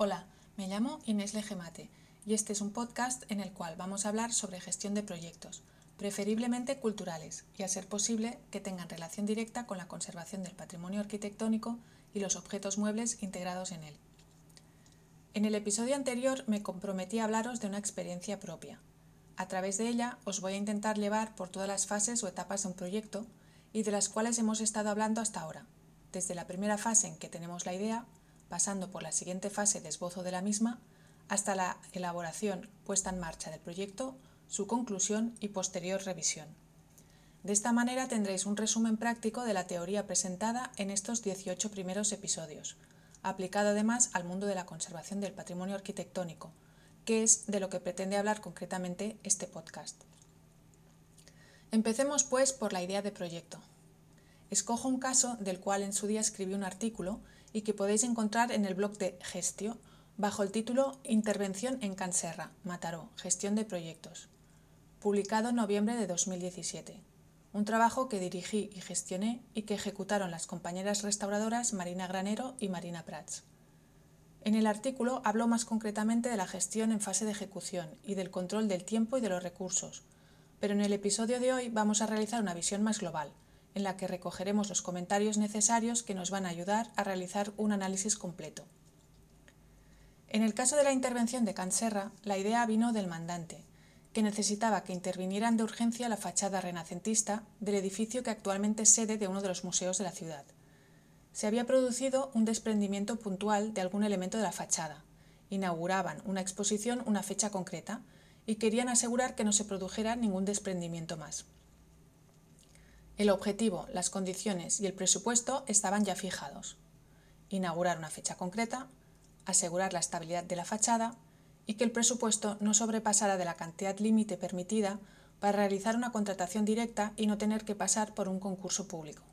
Hola, me llamo Inés Legemate y este es un podcast en el cual vamos a hablar sobre gestión de proyectos, preferiblemente culturales y a ser posible que tengan relación directa con la conservación del patrimonio arquitectónico y los objetos muebles integrados en él. En el episodio anterior me comprometí a hablaros de una experiencia propia. A través de ella os voy a intentar llevar por todas las fases o etapas de un proyecto y de las cuales hemos estado hablando hasta ahora, desde la primera fase en que tenemos la idea pasando por la siguiente fase de esbozo de la misma, hasta la elaboración, puesta en marcha del proyecto, su conclusión y posterior revisión. De esta manera tendréis un resumen práctico de la teoría presentada en estos 18 primeros episodios, aplicado además al mundo de la conservación del patrimonio arquitectónico, que es de lo que pretende hablar concretamente este podcast. Empecemos pues por la idea de proyecto. Escojo un caso del cual en su día escribí un artículo y que podéis encontrar en el blog de Gestio bajo el título Intervención en Canserra, Mataró, Gestión de Proyectos, publicado en noviembre de 2017. Un trabajo que dirigí y gestioné y que ejecutaron las compañeras restauradoras Marina Granero y Marina Prats. En el artículo hablo más concretamente de la gestión en fase de ejecución y del control del tiempo y de los recursos, pero en el episodio de hoy vamos a realizar una visión más global, en la que recogeremos los comentarios necesarios que nos van a ayudar a realizar un análisis completo. En el caso de la intervención de Canserra, la idea vino del mandante, que necesitaba que intervinieran de urgencia la fachada renacentista del edificio que actualmente es sede de uno de los museos de la ciudad. Se había producido un desprendimiento puntual de algún elemento de la fachada. Inauguraban una exposición una fecha concreta y querían asegurar que no se produjera ningún desprendimiento más. El objetivo, las condiciones y el presupuesto estaban ya fijados. Inaugurar una fecha concreta, asegurar la estabilidad de la fachada y que el presupuesto no sobrepasara de la cantidad límite permitida para realizar una contratación directa y no tener que pasar por un concurso público.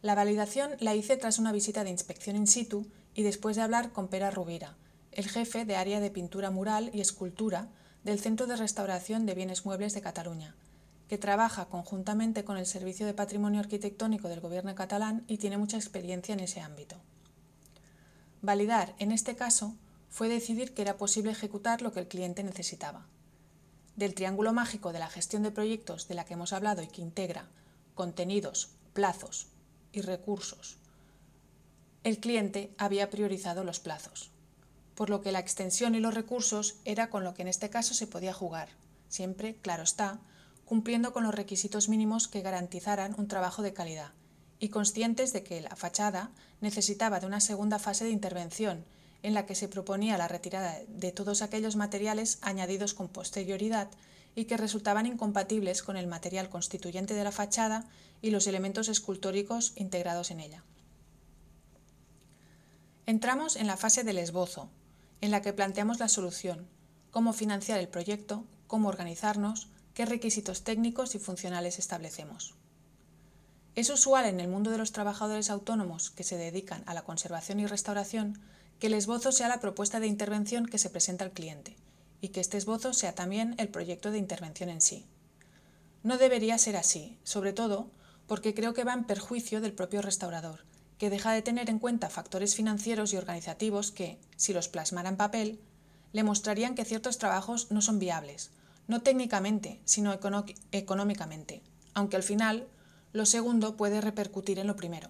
La validación la hice tras una visita de inspección in situ y después de hablar con Pera Rubira, el jefe de área de pintura mural y escultura del Centro de Restauración de Bienes Muebles de Cataluña, trabaja conjuntamente con el Servicio de Patrimonio Arquitectónico del Gobierno catalán y tiene mucha experiencia en ese ámbito. Validar, en este caso, fue decidir que era posible ejecutar lo que el cliente necesitaba. Del triángulo mágico de la gestión de proyectos de la que hemos hablado y que integra contenidos, plazos y recursos, el cliente había priorizado los plazos, por lo que la extensión y los recursos era con lo que en este caso se podía jugar, siempre, claro está, cumpliendo con los requisitos mínimos que garantizaran un trabajo de calidad, y conscientes de que la fachada necesitaba de una segunda fase de intervención, en la que se proponía la retirada de todos aquellos materiales añadidos con posterioridad y que resultaban incompatibles con el material constituyente de la fachada y los elementos escultóricos integrados en ella. Entramos en la fase del esbozo, en la que planteamos la solución, cómo financiar el proyecto, cómo organizarnos, qué requisitos técnicos y funcionales establecemos. Es usual en el mundo de los trabajadores autónomos que se dedican a la conservación y restauración que el esbozo sea la propuesta de intervención que se presenta al cliente y que este esbozo sea también el proyecto de intervención en sí. No debería ser así, sobre todo porque creo que va en perjuicio del propio restaurador, que deja de tener en cuenta factores financieros y organizativos que, si los plasmara en papel, le mostrarían que ciertos trabajos no son viables no técnicamente, sino económicamente, aunque al final lo segundo puede repercutir en lo primero.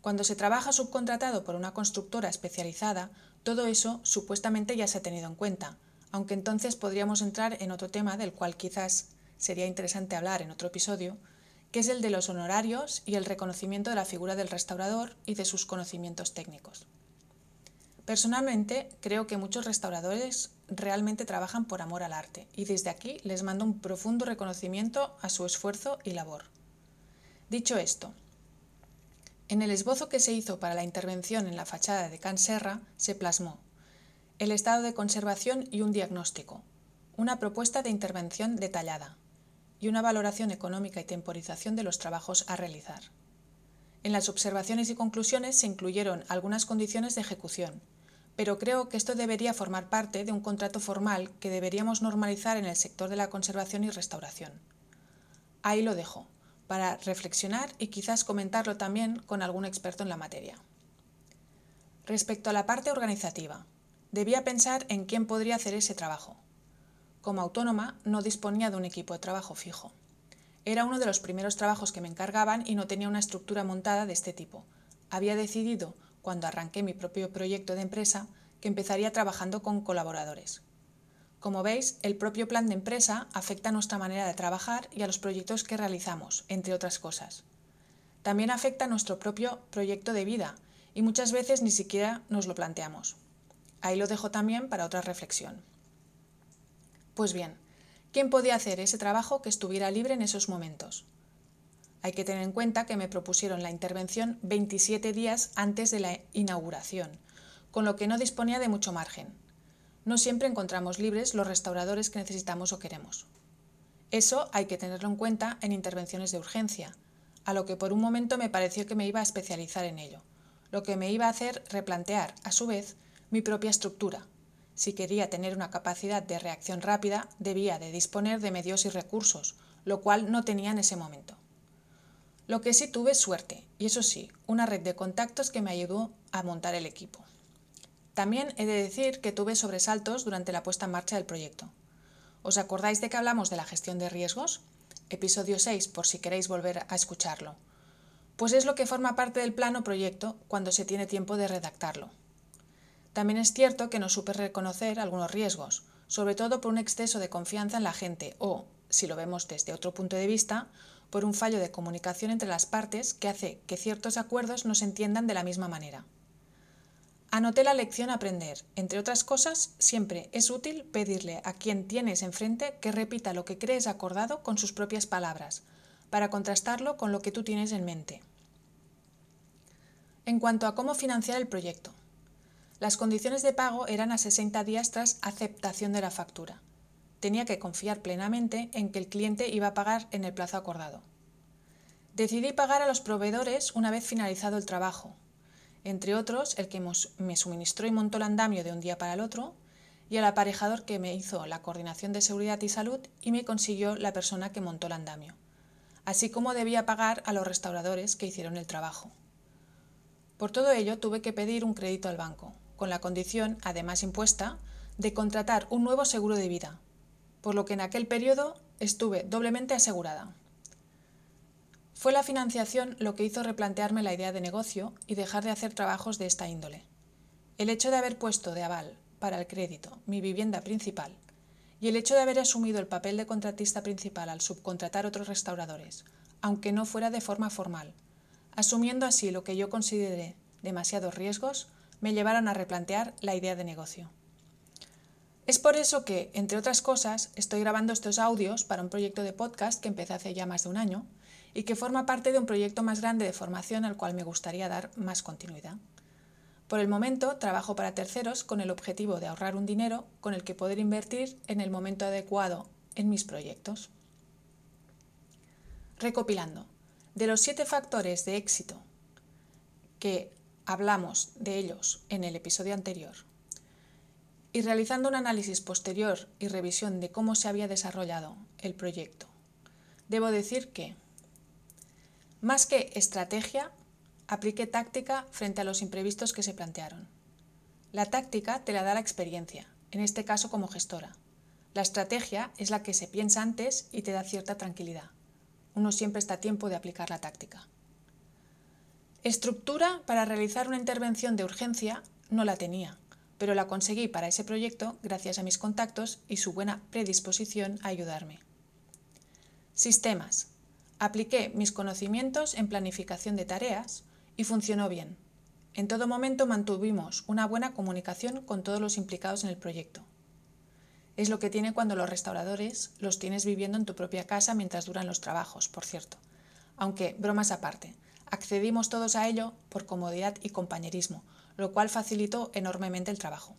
Cuando se trabaja subcontratado por una constructora especializada, todo eso supuestamente ya se ha tenido en cuenta, aunque entonces podríamos entrar en otro tema del cual quizás sería interesante hablar en otro episodio, que es el de los honorarios y el reconocimiento de la figura del restaurador y de sus conocimientos técnicos. Personalmente, creo que muchos restauradores realmente trabajan por amor al arte y desde aquí les mando un profundo reconocimiento a su esfuerzo y labor. Dicho esto, en el esbozo que se hizo para la intervención en la fachada de Can Serra se plasmó el estado de conservación y un diagnóstico, una propuesta de intervención detallada y una valoración económica y temporización de los trabajos a realizar. En las observaciones y conclusiones se incluyeron algunas condiciones de ejecución, pero creo que esto debería formar parte de un contrato formal que deberíamos normalizar en el sector de la conservación y restauración. Ahí lo dejo, para reflexionar y quizás comentarlo también con algún experto en la materia. Respecto a la parte organizativa, debía pensar en quién podría hacer ese trabajo. Como autónoma no disponía de un equipo de trabajo fijo. Era uno de los primeros trabajos que me encargaban y no tenía una estructura montada de este tipo. Había decidido, cuando arranqué mi propio proyecto de empresa, que empezaría trabajando con colaboradores. Como veis, el propio plan de empresa afecta a nuestra manera de trabajar y a los proyectos que realizamos, entre otras cosas. También afecta a nuestro propio proyecto de vida y muchas veces ni siquiera nos lo planteamos. Ahí lo dejo también para otra reflexión. Pues bien, ¿quién podía hacer ese trabajo que estuviera libre en esos momentos? Hay que tener en cuenta que me propusieron la intervención 27 días antes de la inauguración, con lo que no disponía de mucho margen. No siempre encontramos libres los restauradores que necesitamos o queremos. Eso hay que tenerlo en cuenta en intervenciones de urgencia, a lo que por un momento me pareció que me iba a especializar en ello, lo que me iba a hacer replantear, a su vez, mi propia estructura, si quería tener una capacidad de reacción rápida, debía de disponer de medios y recursos, lo cual no tenía en ese momento. Lo que sí tuve suerte, y eso sí, una red de contactos que me ayudó a montar el equipo. También he de decir que tuve sobresaltos durante la puesta en marcha del proyecto. ¿Os acordáis de que hablamos de la gestión de riesgos? Episodio 6, por si queréis volver a escucharlo. Pues es lo que forma parte del plano proyecto cuando se tiene tiempo de redactarlo. También es cierto que no supe reconocer algunos riesgos, sobre todo por un exceso de confianza en la gente o, si lo vemos desde otro punto de vista, por un fallo de comunicación entre las partes que hace que ciertos acuerdos no se entiendan de la misma manera. Anoté la lección a aprender. Entre otras cosas, siempre es útil pedirle a quien tienes enfrente que repita lo que crees acordado con sus propias palabras, para contrastarlo con lo que tú tienes en mente. En cuanto a cómo financiar el proyecto, las condiciones de pago eran a 60 días tras aceptación de la factura. Tenía que confiar plenamente en que el cliente iba a pagar en el plazo acordado. Decidí pagar a los proveedores una vez finalizado el trabajo, entre otros el que me suministró y montó el andamio de un día para el otro, y al aparejador que me hizo la coordinación de seguridad y salud y me consiguió la persona que montó el andamio, así como debía pagar a los restauradores que hicieron el trabajo. Por todo ello tuve que pedir un crédito al banco, con la condición, además impuesta, de contratar un nuevo seguro de vida, por lo que en aquel periodo estuve doblemente asegurada. Fue la financiación lo que hizo replantearme la idea de negocio y dejar de hacer trabajos de esta índole. El hecho de haber puesto de aval para el crédito mi vivienda principal y el hecho de haber asumido el papel de contratista principal al subcontratar otros restauradores, aunque no fuera de forma formal, asumiendo así lo que yo consideré demasiados riesgos, me llevaron a replantear la idea de negocio. Es por eso que, entre otras cosas, estoy grabando estos audios para un proyecto de podcast que empecé hace ya más de un año y que forma parte de un proyecto más grande de formación al cual me gustaría dar más continuidad. Por el momento, trabajo para terceros con el objetivo de ahorrar un dinero con el que poder invertir en el momento adecuado en mis proyectos. Recopilando, de los siete factores de éxito que hablamos de ellos en el episodio anterior, y realizando un análisis posterior y revisión de cómo se había desarrollado el proyecto, debo decir que, más que estrategia, apliqué táctica frente a los imprevistos que se plantearon. La táctica te la da la experiencia, en este caso como gestora. La estrategia es la que se piensa antes y te da cierta tranquilidad. Uno siempre está a tiempo de aplicar la táctica. Estructura para realizar una intervención de urgencia no la tenía, pero la conseguí para ese proyecto gracias a mis contactos y su buena predisposición a ayudarme. Sistemas. Apliqué mis conocimientos en planificación de tareas y funcionó bien. En todo momento mantuvimos una buena comunicación con todos los implicados en el proyecto. Es lo que tiene cuando los restauradores los tienes viviendo en tu propia casa mientras duran los trabajos, por cierto. Aunque, bromas aparte, Accedimos todos a ello por comodidad y compañerismo, lo cual facilitó enormemente el trabajo.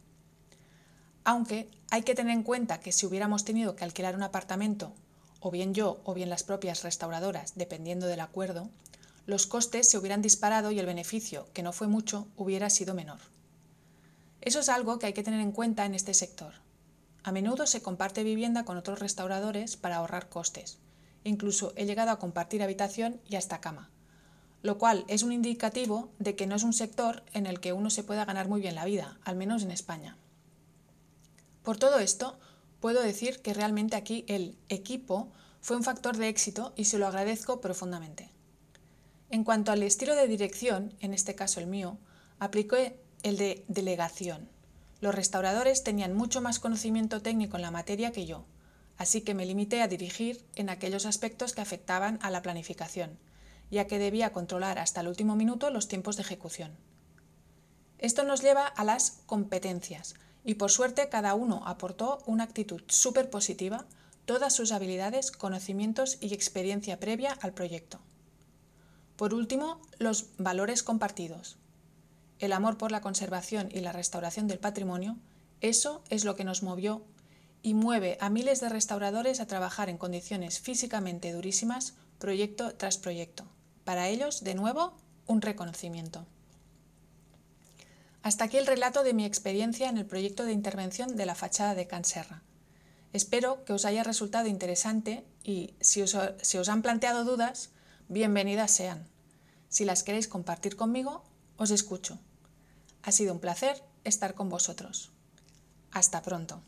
Aunque hay que tener en cuenta que si hubiéramos tenido que alquilar un apartamento, o bien yo o bien las propias restauradoras, dependiendo del acuerdo, los costes se hubieran disparado y el beneficio, que no fue mucho, hubiera sido menor. Eso es algo que hay que tener en cuenta en este sector. A menudo se comparte vivienda con otros restauradores para ahorrar costes. Incluso he llegado a compartir habitación y hasta cama, lo cual es un indicativo de que no es un sector en el que uno se pueda ganar muy bien la vida, al menos en España. Por todo esto, puedo decir que realmente aquí el equipo fue un factor de éxito y se lo agradezco profundamente. En cuanto al estilo de dirección, en este caso el mío, apliqué el de delegación. Los restauradores tenían mucho más conocimiento técnico en la materia que yo, así que me limité a dirigir en aquellos aspectos que afectaban a la planificación, ya que debía controlar hasta el último minuto los tiempos de ejecución. Esto nos lleva a las competencias, y por suerte cada uno aportó una actitud súper positiva, todas sus habilidades, conocimientos y experiencia previa al proyecto. Por último, los valores compartidos. El amor por la conservación y la restauración del patrimonio, eso es lo que nos movió y mueve a miles de restauradores a trabajar en condiciones físicamente durísimas, proyecto tras proyecto. Para ellos, de nuevo, un reconocimiento. Hasta aquí el relato de mi experiencia en el proyecto de intervención de la fachada de Canserra. Espero que os haya resultado interesante y si os, si os han planteado dudas, bienvenidas sean. Si las queréis compartir conmigo, os escucho. Ha sido un placer estar con vosotros. Hasta pronto.